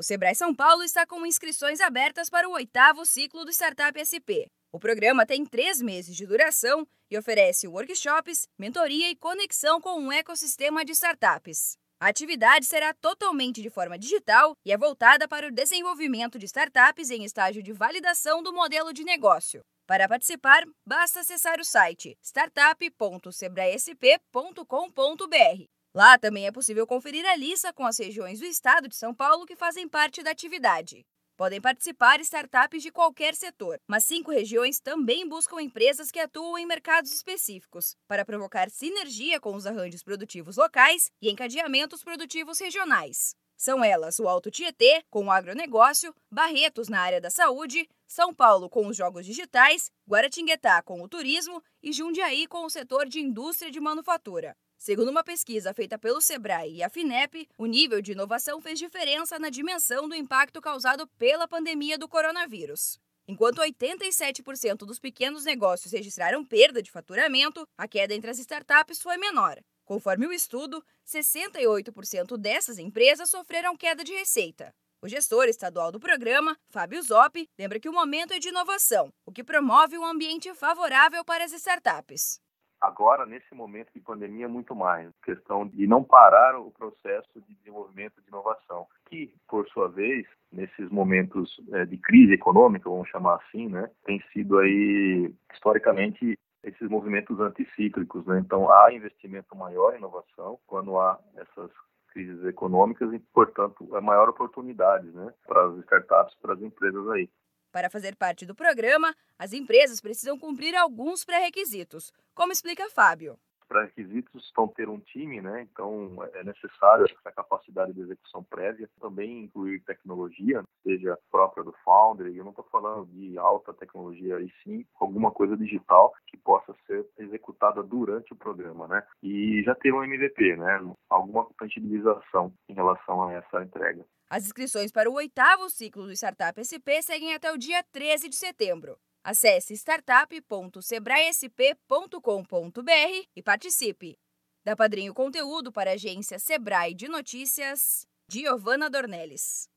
O Sebrae São Paulo está com inscrições abertas para o oitavo ciclo do Startup SP. O programa tem três meses de duração e oferece workshops, mentoria e conexão com um ecossistema de startups. A atividade será totalmente de forma digital e é voltada para o desenvolvimento de startups em estágio de validação do modelo de negócio. Para participar, basta acessar o site startup.sebraesp.com.br. Lá também é possível conferir a lista com as regiões do estado de São Paulo que fazem parte da atividade. Podem participar startups de qualquer setor, mas cinco regiões também buscam empresas que atuam em mercados específicos, para provocar sinergia com os arranjos produtivos locais e encadeamentos produtivos regionais. São elas o Alto Tietê, com o agronegócio, Barretos na área da saúde, São Paulo com os jogos digitais, Guaratinguetá com o turismo e Jundiaí com o setor de indústria de manufatura. Segundo uma pesquisa feita pelo Sebrae e a FINEP, o nível de inovação fez diferença na dimensão do impacto causado pela pandemia do coronavírus. Enquanto 87% dos pequenos negócios registraram perda de faturamento, a queda entre as startups foi menor. Conforme o estudo, 68% dessas empresas sofreram queda de receita. O gestor estadual do programa, Fábio Zoppi, lembra que o momento é de inovação, o que promove um ambiente favorável para as startups. Agora, nesse momento de pandemia, muito mais. Questão de não parar o processo de desenvolvimento de inovação, que, por sua vez, nesses momentos é, de crise econômica, vamos chamar assim, né, tem sido aí, historicamente, esses movimentos anticíclicos. Né? Então, há investimento maior em inovação quando há essas crises econômicas e, portanto, é maior oportunidade né, para as startups, para as empresas aí. Para fazer parte do programa, as empresas precisam cumprir alguns pré-requisitos, como explica Fábio. Os pré-requisitos são ter um time, né? Então é necessário essa capacidade de execução prévia, também incluir tecnologia, seja própria do founder. Eu não estou falando de alta tecnologia, e sim alguma coisa digital que possa ser executada durante o programa, né? E já ter um MVP, né? Alguma tangibilização em relação a essa entrega. As inscrições para o oitavo ciclo do Startup SP seguem até o dia 13 de setembro. Acesse startup.sebraesp.com.br e participe. Da Padrinho Conteúdo para a agência Sebrae de Notícias, Giovana Dornelles.